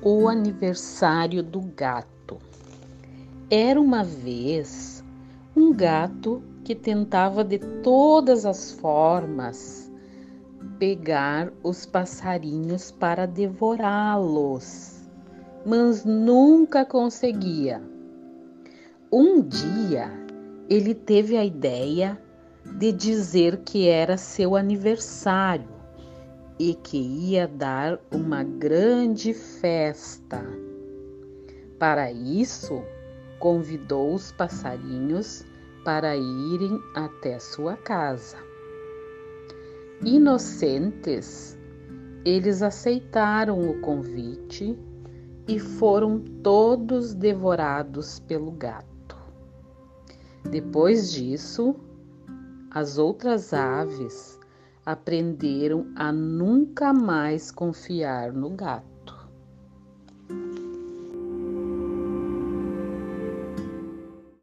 O aniversário do gato. Era uma vez um gato que tentava de todas as formas pegar os passarinhos para devorá-los, mas nunca conseguia. Um dia ele teve a ideia de dizer que era seu aniversário e que ia dar uma grande festa. Para isso, convidou os passarinhos para irem até sua casa. Inocentes, eles aceitaram o convite e foram todos devorados pelo gato. Depois disso, as outras aves aprenderam a nunca mais confiar no gato.